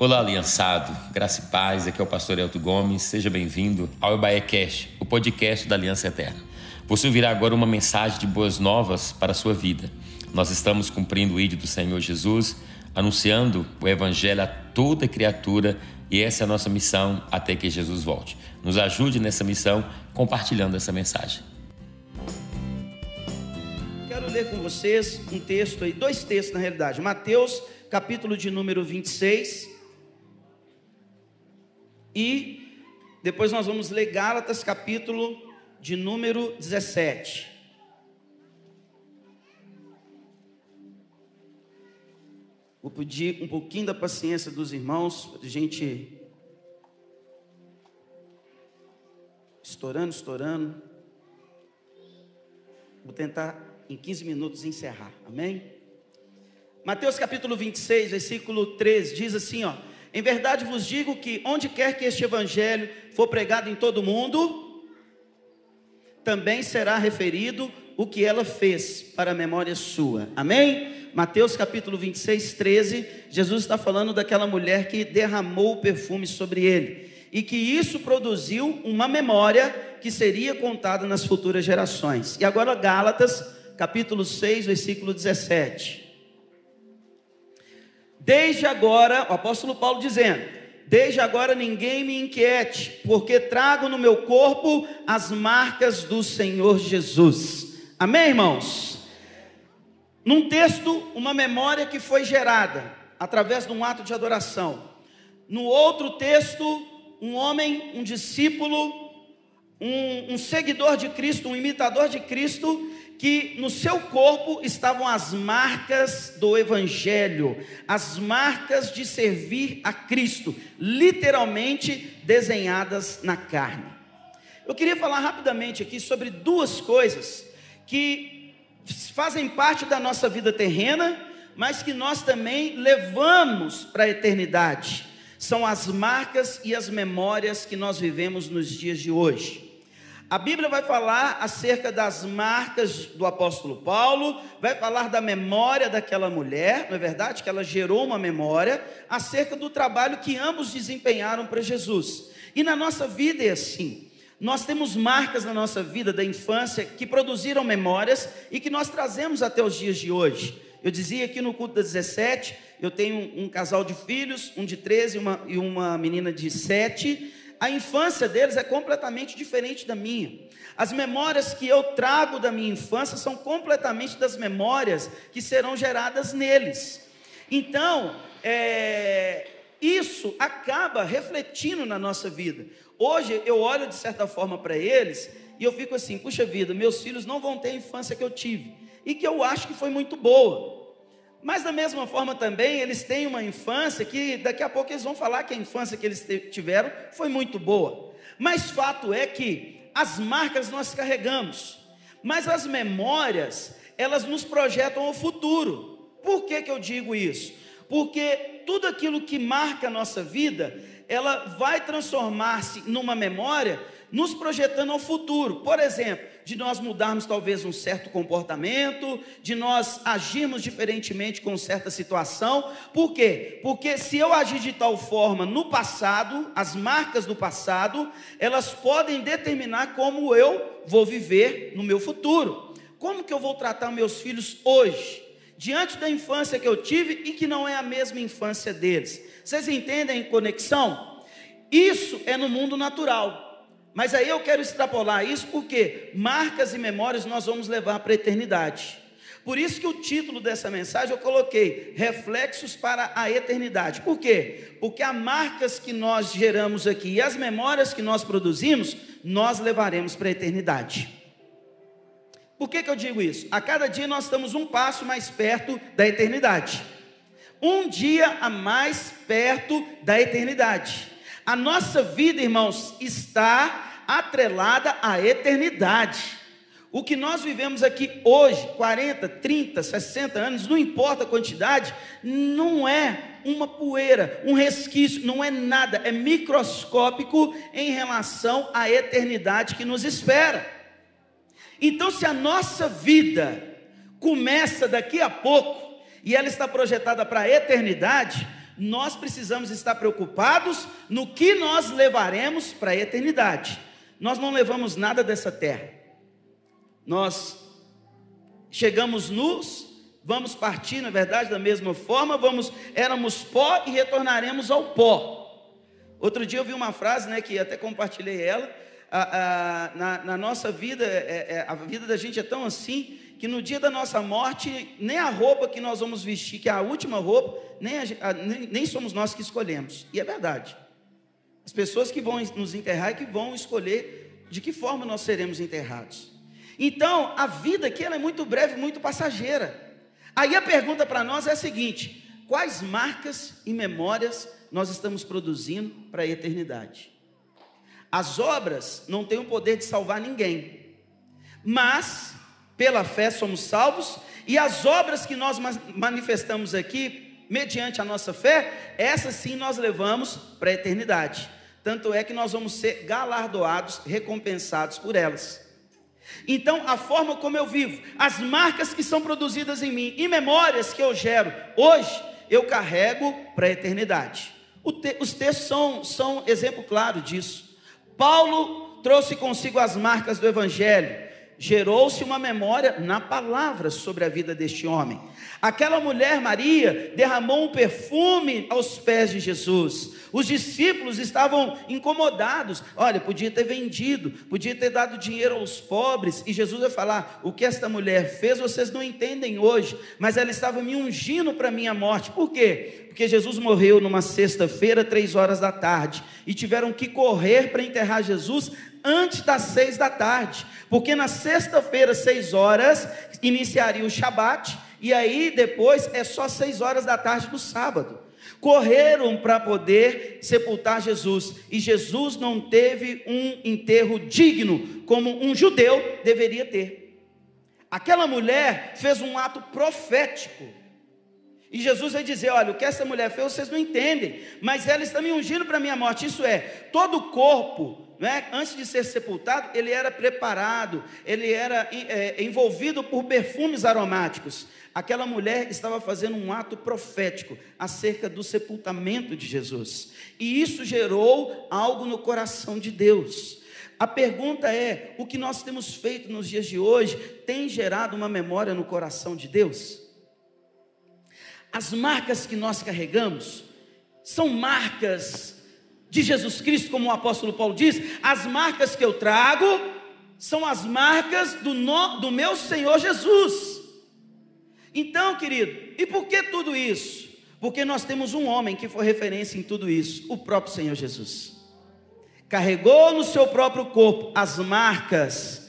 Olá, aliançado, graça e paz, aqui é o pastor Elton Gomes, seja bem-vindo ao Ebaé Cash, o podcast da Aliança Eterna. Você ouvirá agora uma mensagem de boas novas para a sua vida. Nós estamos cumprindo o ídolo do Senhor Jesus, anunciando o Evangelho a toda criatura e essa é a nossa missão até que Jesus volte. Nos ajude nessa missão compartilhando essa mensagem. Quero ler com vocês um texto aí, dois textos na realidade. Mateus, capítulo de número 26, e depois nós vamos ler Gálatas, capítulo de número 17. Vou pedir um pouquinho da paciência dos irmãos, para a gente. Estourando, estourando. Vou tentar em 15 minutos encerrar, amém? Mateus capítulo 26, versículo 13, diz assim: ó. Em verdade vos digo que onde quer que este evangelho for pregado em todo o mundo, também será referido o que ela fez para a memória sua. Amém? Mateus capítulo 26, 13, Jesus está falando daquela mulher que derramou o perfume sobre ele. E que isso produziu uma memória que seria contada nas futuras gerações. E agora Gálatas, capítulo 6, versículo 17. Desde agora, o apóstolo Paulo dizendo: Desde agora ninguém me inquiete, porque trago no meu corpo as marcas do Senhor Jesus. Amém, irmãos? Num texto, uma memória que foi gerada através de um ato de adoração. No outro texto, um homem, um discípulo, um, um seguidor de Cristo, um imitador de Cristo, que no seu corpo estavam as marcas do Evangelho, as marcas de servir a Cristo, literalmente desenhadas na carne. Eu queria falar rapidamente aqui sobre duas coisas que fazem parte da nossa vida terrena, mas que nós também levamos para a eternidade. São as marcas e as memórias que nós vivemos nos dias de hoje. A Bíblia vai falar acerca das marcas do apóstolo Paulo, vai falar da memória daquela mulher, não é verdade? Que ela gerou uma memória acerca do trabalho que ambos desempenharam para Jesus. E na nossa vida é assim. Nós temos marcas na nossa vida da infância que produziram memórias e que nós trazemos até os dias de hoje. Eu dizia aqui no culto das 17, eu tenho um casal de filhos, um de 13 uma, e uma menina de 7 a infância deles é completamente diferente da minha. As memórias que eu trago da minha infância são completamente das memórias que serão geradas neles. Então, é, isso acaba refletindo na nossa vida. Hoje eu olho de certa forma para eles e eu fico assim: puxa vida, meus filhos não vão ter a infância que eu tive e que eu acho que foi muito boa. Mas da mesma forma também, eles têm uma infância que daqui a pouco eles vão falar que a infância que eles tiveram foi muito boa. Mas fato é que as marcas nós carregamos, mas as memórias, elas nos projetam ao futuro. Por que, que eu digo isso? Porque tudo aquilo que marca a nossa vida, ela vai transformar-se numa memória nos projetando ao futuro. Por exemplo, de nós mudarmos talvez um certo comportamento, de nós agirmos diferentemente com certa situação. Por quê? Porque se eu agir de tal forma no passado, as marcas do passado, elas podem determinar como eu vou viver no meu futuro. Como que eu vou tratar meus filhos hoje? Diante da infância que eu tive e que não é a mesma infância deles. Vocês entendem a conexão? Isso é no mundo natural. Mas aí eu quero extrapolar isso porque marcas e memórias nós vamos levar para a eternidade. Por isso que o título dessa mensagem eu coloquei Reflexos para a Eternidade. Por quê? Porque as marcas que nós geramos aqui e as memórias que nós produzimos, nós levaremos para a eternidade. Por que, que eu digo isso? A cada dia nós estamos um passo mais perto da eternidade. Um dia a mais perto da eternidade. A nossa vida, irmãos, está atrelada à eternidade. O que nós vivemos aqui hoje, 40, 30, 60 anos, não importa a quantidade, não é uma poeira, um resquício, não é nada, é microscópico em relação à eternidade que nos espera. Então, se a nossa vida começa daqui a pouco e ela está projetada para a eternidade, nós precisamos estar preocupados no que nós levaremos para a eternidade. Nós não levamos nada dessa terra. Nós chegamos nus, vamos partir, na verdade, da mesma forma, vamos, éramos pó e retornaremos ao pó. Outro dia eu vi uma frase, né, que até compartilhei ela, a, a, na, na, nossa vida, é, é, a vida da gente é tão assim, que no dia da nossa morte, nem a roupa que nós vamos vestir, que é a última roupa, nem, a, nem, nem somos nós que escolhemos. E é verdade. As pessoas que vão nos enterrar é que vão escolher de que forma nós seremos enterrados. Então, a vida aqui ela é muito breve, muito passageira. Aí a pergunta para nós é a seguinte: quais marcas e memórias nós estamos produzindo para a eternidade? As obras não têm o poder de salvar ninguém, mas pela fé somos salvos, e as obras que nós manifestamos aqui, mediante a nossa fé, essas sim nós levamos para a eternidade. Tanto é que nós vamos ser galardoados, recompensados por elas. Então, a forma como eu vivo, as marcas que são produzidas em mim e memórias que eu gero hoje, eu carrego para a eternidade. Te, os textos são, são exemplo claro disso. Paulo trouxe consigo as marcas do Evangelho gerou-se uma memória na palavra sobre a vida deste homem. Aquela mulher, Maria, derramou um perfume aos pés de Jesus. Os discípulos estavam incomodados. Olha, podia ter vendido, podia ter dado dinheiro aos pobres. E Jesus vai falar: o que esta mulher fez, vocês não entendem hoje, mas ela estava me ungindo para a minha morte. Por quê? Porque Jesus morreu numa sexta-feira, três horas da tarde, e tiveram que correr para enterrar Jesus antes das seis da tarde, porque na sexta-feira, seis horas, iniciaria o Shabat, e aí depois é só seis horas da tarde do sábado. Correram para poder sepultar Jesus, e Jesus não teve um enterro digno, como um judeu deveria ter. Aquela mulher fez um ato profético. E Jesus vai dizer: Olha, o que essa mulher fez, vocês não entendem, mas ela está me ungindo para a minha morte. Isso é, todo o corpo né, antes de ser sepultado, ele era preparado, ele era é, envolvido por perfumes aromáticos. Aquela mulher estava fazendo um ato profético acerca do sepultamento de Jesus, e isso gerou algo no coração de Deus. A pergunta é: o que nós temos feito nos dias de hoje tem gerado uma memória no coração de Deus? As marcas que nós carregamos são marcas de Jesus Cristo, como o apóstolo Paulo diz, as marcas que eu trago são as marcas do, no, do meu Senhor Jesus. Então, querido, e por que tudo isso? Porque nós temos um homem que foi referência em tudo isso, o próprio Senhor Jesus. Carregou no seu próprio corpo as marcas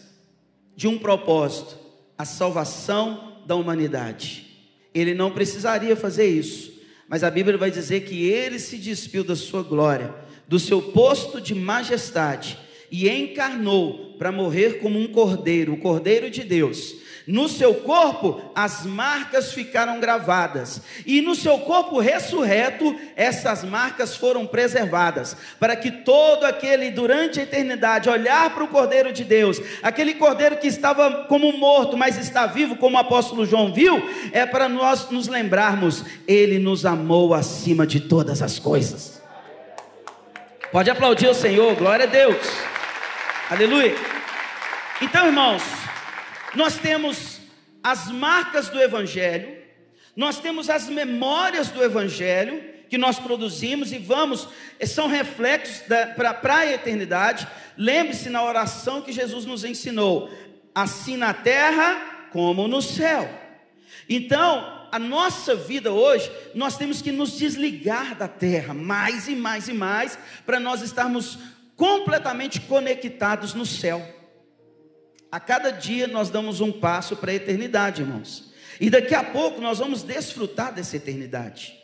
de um propósito, a salvação da humanidade. Ele não precisaria fazer isso, mas a Bíblia vai dizer que ele se despiu da sua glória do seu posto de majestade e encarnou para morrer como um cordeiro, o cordeiro de Deus. No seu corpo as marcas ficaram gravadas, e no seu corpo ressurreto, essas marcas foram preservadas, para que todo aquele durante a eternidade olhar para o Cordeiro de Deus, aquele Cordeiro que estava como morto, mas está vivo, como o apóstolo João viu, é para nós nos lembrarmos, ele nos amou acima de todas as coisas. Pode aplaudir o Senhor, glória a Deus. Aleluia. Então, irmãos, nós temos as marcas do Evangelho, nós temos as memórias do Evangelho que nós produzimos e vamos, são reflexos para a eternidade. Lembre-se na oração que Jesus nos ensinou: assim na terra como no céu. Então, a nossa vida hoje, nós temos que nos desligar da terra mais e mais e mais, para nós estarmos completamente conectados no céu. A cada dia nós damos um passo para a eternidade, irmãos. E daqui a pouco nós vamos desfrutar dessa eternidade.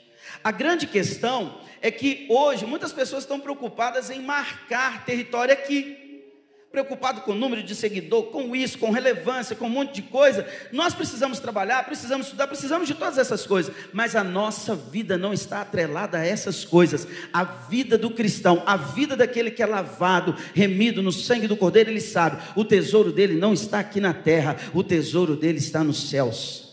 A grande questão é que hoje muitas pessoas estão preocupadas em marcar território aqui preocupado com o número de seguidor, com isso, com relevância, com um monte de coisa. Nós precisamos trabalhar, precisamos estudar, precisamos de todas essas coisas, mas a nossa vida não está atrelada a essas coisas. A vida do cristão, a vida daquele que é lavado, remido no sangue do Cordeiro, ele sabe, o tesouro dele não está aqui na terra, o tesouro dele está nos céus.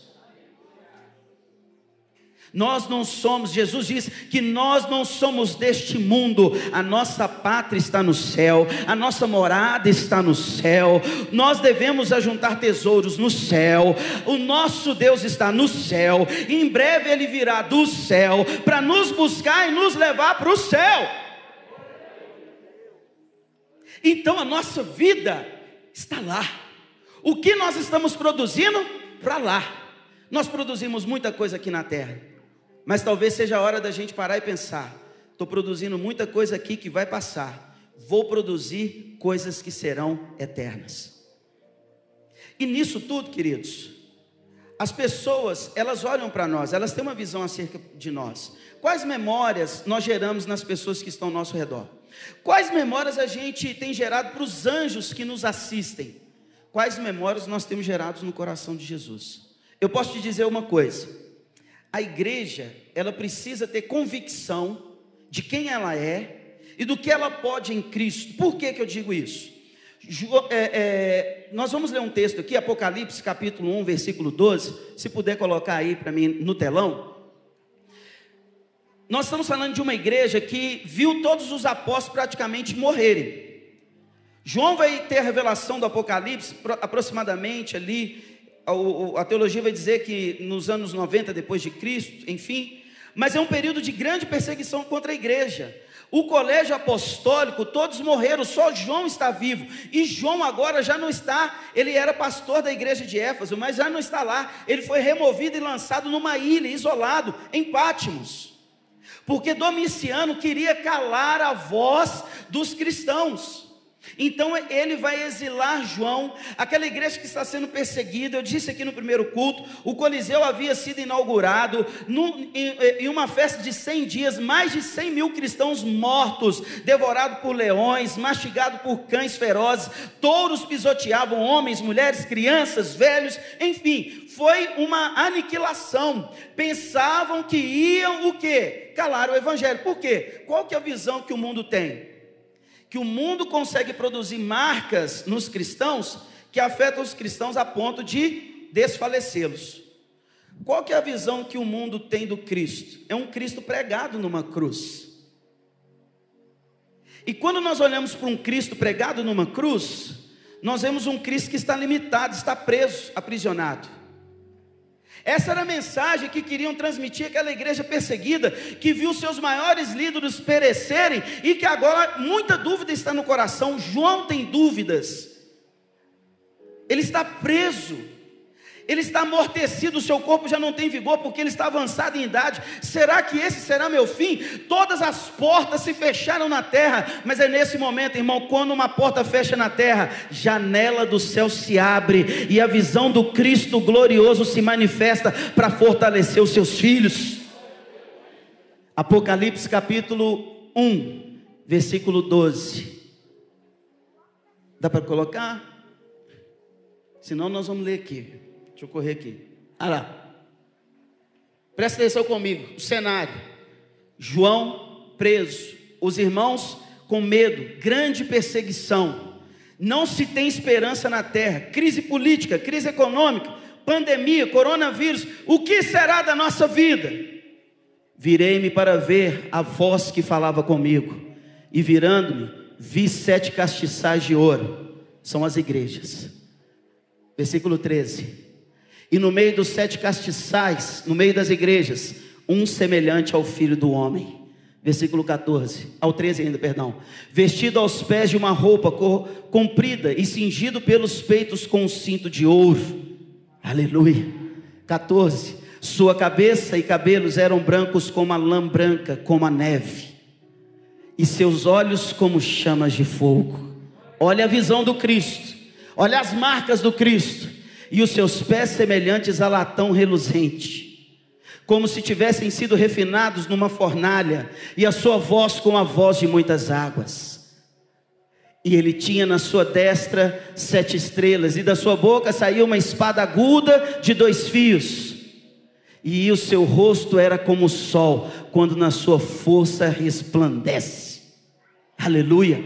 Nós não somos, Jesus diz que nós não somos deste mundo, a nossa pátria está no céu, a nossa morada está no céu, nós devemos ajuntar tesouros no céu, o nosso Deus está no céu, em breve ele virá do céu para nos buscar e nos levar para o céu. Então a nossa vida está lá, o que nós estamos produzindo? Para lá. Nós produzimos muita coisa aqui na terra mas talvez seja a hora da gente parar e pensar: estou produzindo muita coisa aqui que vai passar, vou produzir coisas que serão eternas. E nisso tudo, queridos, as pessoas, elas olham para nós, elas têm uma visão acerca de nós. Quais memórias nós geramos nas pessoas que estão ao nosso redor? Quais memórias a gente tem gerado para os anjos que nos assistem? Quais memórias nós temos gerado no coração de Jesus? Eu posso te dizer uma coisa: a igreja, ela precisa ter convicção de quem ela é e do que ela pode em Cristo. Por que, que eu digo isso? É, é, nós vamos ler um texto aqui, Apocalipse capítulo 1, versículo 12. Se puder colocar aí para mim no telão. Nós estamos falando de uma igreja que viu todos os apóstolos praticamente morrerem. João vai ter a revelação do Apocalipse aproximadamente ali a teologia vai dizer que nos anos 90 depois de Cristo, enfim, mas é um período de grande perseguição contra a igreja. O colégio apostólico, todos morreram, só João está vivo. E João agora já não está, ele era pastor da igreja de Éfeso, mas já não está lá. Ele foi removido e lançado numa ilha, isolado, em Pátimos. Porque Domiciano queria calar a voz dos cristãos. Então ele vai exilar João, aquela igreja que está sendo perseguida. Eu disse aqui no primeiro culto: o Coliseu havia sido inaugurado em, em, uma festa de 100 dias, mais de 100 mil cristãos mortos, devorados por leões, mastigados por cães ferozes, touros pisoteavam homens, mulheres, crianças, velhos, enfim, foi uma aniquilação. Pensavam que iam o quê? Calar o evangelho. Por quê? Qual que é a visão que o mundo tem? Que o mundo consegue produzir marcas nos cristãos que afetam os cristãos a ponto de desfalecê-los. Qual que é a visão que o mundo tem do Cristo? É um Cristo pregado numa cruz. E quando nós olhamos para um Cristo pregado numa cruz, nós vemos um Cristo que está limitado, está preso, aprisionado. Essa era a mensagem que queriam transmitir aquela igreja perseguida, que viu seus maiores líderes perecerem e que agora muita dúvida está no coração. João tem dúvidas, ele está preso ele está amortecido, o seu corpo já não tem vigor porque ele está avançado em idade. Será que esse será meu fim? Todas as portas se fecharam na terra, mas é nesse momento, irmão, quando uma porta fecha na terra, janela do céu se abre e a visão do Cristo glorioso se manifesta para fortalecer os seus filhos. Apocalipse capítulo 1, versículo 12. Dá para colocar? Senão nós vamos ler aqui. Deixa eu correr aqui. Ah lá. Presta atenção comigo. O cenário. João preso. Os irmãos com medo. Grande perseguição. Não se tem esperança na terra. Crise política, crise econômica, pandemia, coronavírus. O que será da nossa vida? Virei-me para ver a voz que falava comigo. E virando-me, vi sete castiçais de ouro. São as igrejas. Versículo 13 e no meio dos sete castiçais, no meio das igrejas, um semelhante ao filho do homem. Versículo 14, ao 13 ainda, perdão. Vestido aos pés de uma roupa comprida e cingido pelos peitos com um cinto de ouro. Aleluia. 14. Sua cabeça e cabelos eram brancos como a lã branca, como a neve. E seus olhos como chamas de fogo. Olha a visão do Cristo. Olha as marcas do Cristo e os seus pés semelhantes a latão reluzente, como se tivessem sido refinados numa fornalha, e a sua voz com a voz de muitas águas. E ele tinha na sua destra sete estrelas, e da sua boca saía uma espada aguda de dois fios. E o seu rosto era como o sol, quando na sua força resplandece. Aleluia.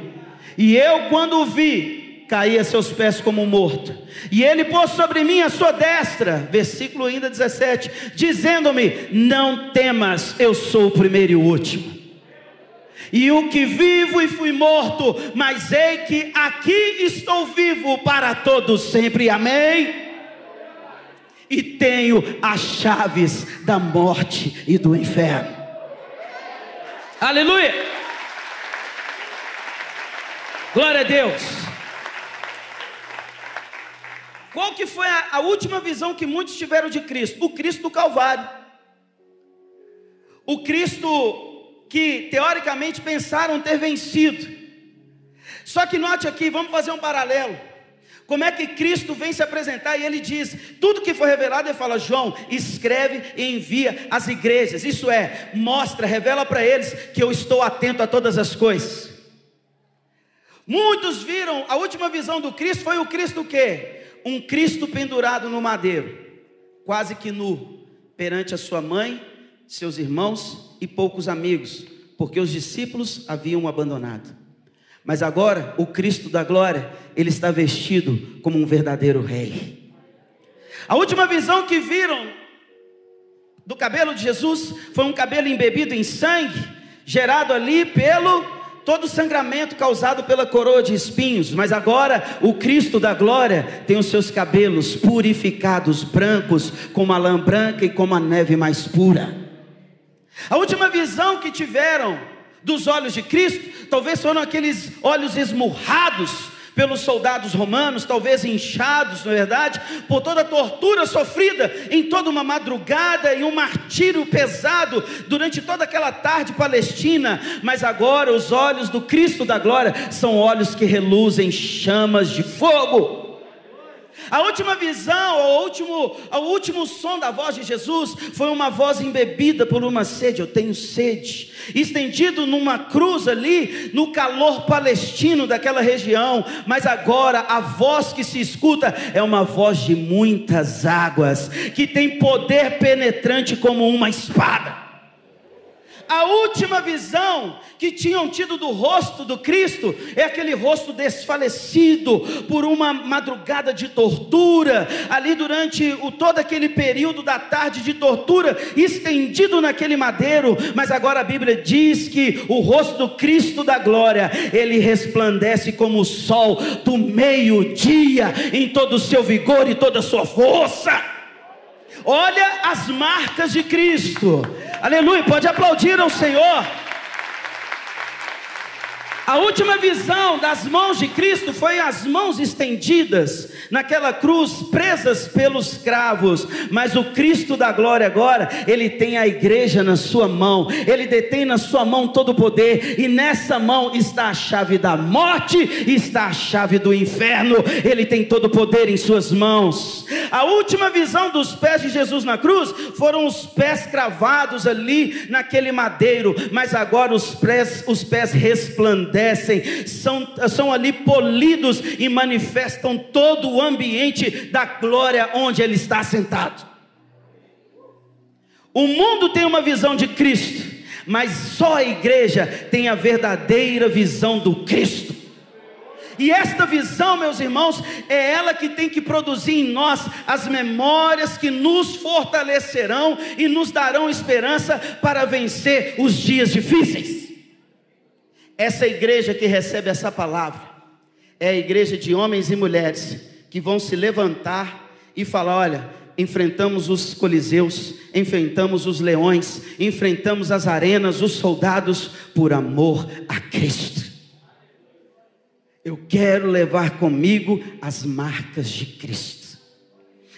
E eu, quando o vi, caí a seus pés como morto. E ele pôs sobre mim a sua destra, versículo ainda 17, dizendo-me: Não temas, eu sou o primeiro e o último. E o que vivo e fui morto, mas ei que aqui estou vivo para todos sempre. Amém. E tenho as chaves da morte e do inferno. Aleluia. Glória a Deus. Qual que foi a, a, última visão que muitos tiveram de Cristo? O Cristo do Calvário. O Cristo que teoricamente pensaram ter vencido. Só que note aqui, vamos fazer um paralelo. Como é que Cristo vem se apresentar e ele diz: tudo que foi revelado, ele fala, João, escreve e envia às igrejas. Isso é, mostra, revela para eles que eu estou atento a todas as coisas. Muitos viram, a última visão do Cristo foi o Cristo o quê? Um Cristo pendurado no madeiro, quase que nu, perante a sua mãe, seus irmãos e poucos amigos, porque os discípulos haviam abandonado. Mas agora, o Cristo da glória, ele está vestido como um verdadeiro rei. A última visão que viram do cabelo de Jesus foi um cabelo embebido em sangue, gerado ali pelo todo o sangramento causado pela coroa de espinhos, mas agora o Cristo da glória tem os seus cabelos purificados, brancos, como a lã branca e como a neve mais pura. A última visão que tiveram dos olhos de Cristo, talvez foram aqueles olhos esmurrados pelos soldados romanos, talvez inchados, na é verdade, por toda a tortura sofrida em toda uma madrugada e um martírio pesado durante toda aquela tarde palestina, mas agora os olhos do Cristo da glória são olhos que reluzem chamas de fogo. A última visão, o último, o último som da voz de Jesus foi uma voz embebida por uma sede. Eu tenho sede. Estendido numa cruz ali, no calor palestino daquela região. Mas agora a voz que se escuta é uma voz de muitas águas, que tem poder penetrante como uma espada. A última visão que tinham tido do rosto do Cristo é aquele rosto desfalecido por uma madrugada de tortura, ali durante o, todo aquele período da tarde de tortura, estendido naquele madeiro. Mas agora a Bíblia diz que o rosto do Cristo da glória, ele resplandece como o sol do meio-dia, em todo o seu vigor e toda a sua força. Olha as marcas de Cristo. Aleluia. Pode aplaudir ao Senhor. A última visão das mãos de Cristo foi as mãos estendidas naquela cruz, presas pelos cravos. Mas o Cristo da glória agora, ele tem a igreja na sua mão, ele detém na sua mão todo o poder, e nessa mão está a chave da morte, está a chave do inferno. Ele tem todo o poder em suas mãos. A última visão dos pés de Jesus na cruz foram os pés cravados ali naquele madeiro, mas agora os pés, os pés resplandecem resplandecem, são, são ali polidos e manifestam todo o ambiente da glória onde Ele está sentado. O mundo tem uma visão de Cristo, mas só a igreja tem a verdadeira visão do Cristo. E esta visão, meus irmãos, é ela que tem que produzir em nós as memórias que nos fortalecerão e nos darão esperança para vencer os dias difíceis. Essa igreja que recebe essa palavra é a igreja de homens e mulheres que vão se levantar e falar: olha, enfrentamos os coliseus, enfrentamos os leões, enfrentamos as arenas, os soldados, por amor a Cristo. Eu quero levar comigo as marcas de Cristo.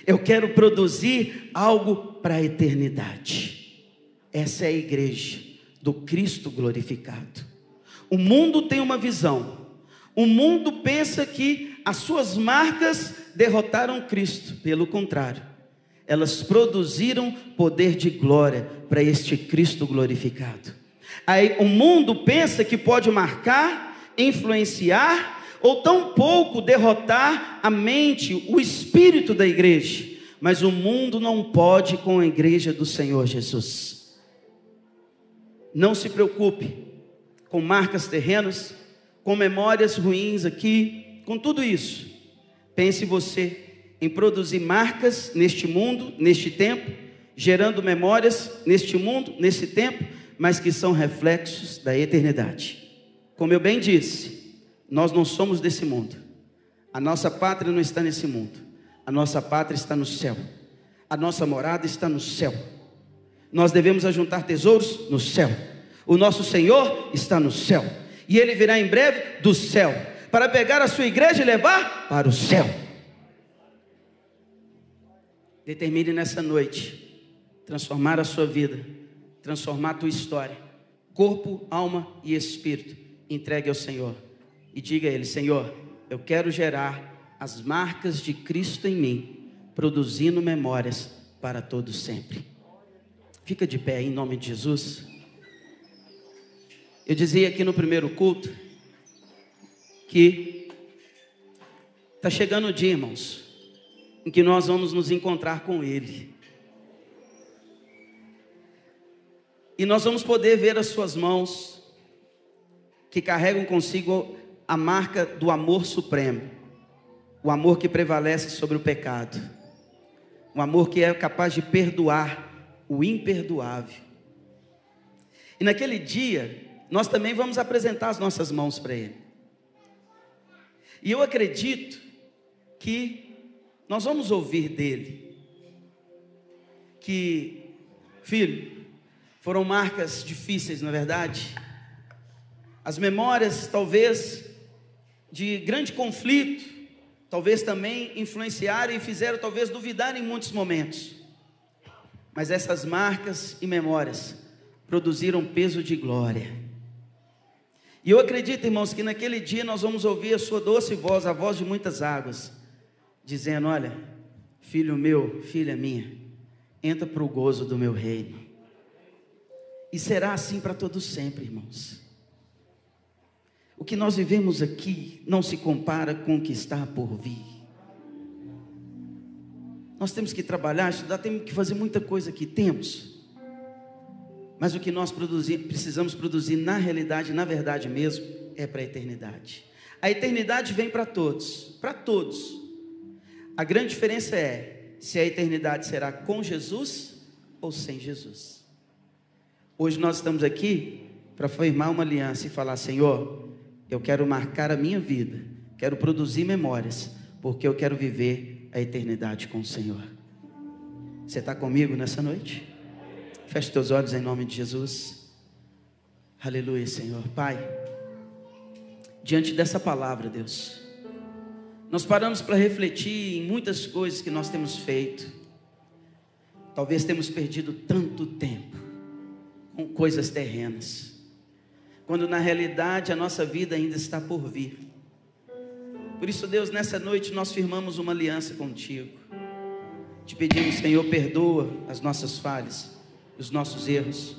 Eu quero produzir algo para a eternidade. Essa é a igreja do Cristo glorificado. O mundo tem uma visão. O mundo pensa que as suas marcas derrotaram Cristo. Pelo contrário, elas produziram poder de glória para este Cristo glorificado. Aí o mundo pensa que pode marcar, influenciar ou tão pouco derrotar a mente, o espírito da igreja. Mas o mundo não pode com a igreja do Senhor Jesus. Não se preocupe com marcas terrenas, com memórias ruins aqui, com tudo isso, pense você em produzir marcas neste mundo, neste tempo, gerando memórias neste mundo, nesse tempo, mas que são reflexos da eternidade. Como eu bem disse, nós não somos desse mundo. A nossa pátria não está nesse mundo. A nossa pátria está no céu. A nossa morada está no céu. Nós devemos ajuntar tesouros no céu. O nosso Senhor está no céu. E ele virá em breve do céu para pegar a sua igreja e levar para o céu. Determine nessa noite transformar a sua vida, transformar a tua história, corpo, alma e espírito. Entregue ao Senhor e diga a Ele: Senhor, eu quero gerar as marcas de Cristo em mim, produzindo memórias para todos sempre. Fica de pé em nome de Jesus. Eu dizia aqui no primeiro culto que está chegando o dia, irmãos, em que nós vamos nos encontrar com Ele. E nós vamos poder ver as Suas mãos, que carregam consigo a marca do amor supremo, o amor que prevalece sobre o pecado, o amor que é capaz de perdoar o imperdoável. E naquele dia, nós também vamos apresentar as nossas mãos para Ele. E eu acredito que nós vamos ouvir dele que, filho, foram marcas difíceis, na é verdade. As memórias, talvez, de grande conflito, talvez também influenciaram e fizeram talvez duvidar em muitos momentos. Mas essas marcas e memórias produziram peso de glória. E eu acredito, irmãos, que naquele dia nós vamos ouvir a sua doce voz, a voz de muitas águas dizendo: Olha, filho meu, filha minha, entra para o gozo do meu reino. E será assim para todos sempre, irmãos. O que nós vivemos aqui não se compara com o que está por vir. Nós temos que trabalhar, estudar, temos que fazer muita coisa aqui, temos. Mas o que nós produzir, precisamos produzir na realidade, na verdade mesmo, é para a eternidade. A eternidade vem para todos, para todos. A grande diferença é se a eternidade será com Jesus ou sem Jesus. Hoje nós estamos aqui para firmar uma aliança e falar: Senhor, eu quero marcar a minha vida, quero produzir memórias, porque eu quero viver a eternidade com o Senhor. Você está comigo nessa noite? Feche teus olhos em nome de Jesus. Aleluia, Senhor. Pai, diante dessa palavra, Deus. Nós paramos para refletir em muitas coisas que nós temos feito. Talvez temos perdido tanto tempo com coisas terrenas, quando na realidade a nossa vida ainda está por vir. Por isso, Deus, nessa noite nós firmamos uma aliança contigo. Te pedimos, Senhor, perdoa as nossas falhas, os nossos erros,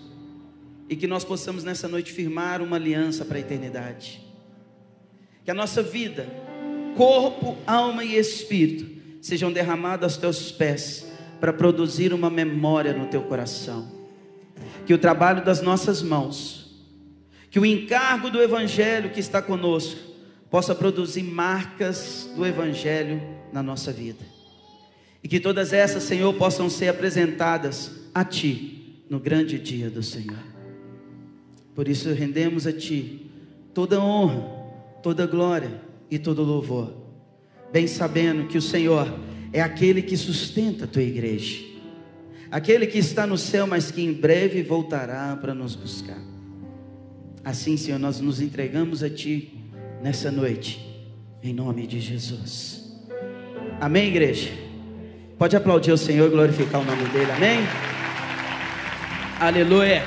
e que nós possamos nessa noite firmar uma aliança para a eternidade. Que a nossa vida corpo, alma e espírito sejam derramados aos teus pés para produzir uma memória no teu coração. Que o trabalho das nossas mãos, que o encargo do evangelho que está conosco possa produzir marcas do evangelho na nossa vida. E que todas essas, Senhor, possam ser apresentadas a ti no grande dia do Senhor. Por isso rendemos a ti toda honra, toda glória e todo louvor, bem sabendo que o Senhor é aquele que sustenta a tua igreja, aquele que está no céu, mas que em breve voltará para nos buscar. Assim, Senhor, nós nos entregamos a Ti nessa noite, em nome de Jesus. Amém, igreja? Pode aplaudir o Senhor e glorificar o nome dEle, amém? Aleluia.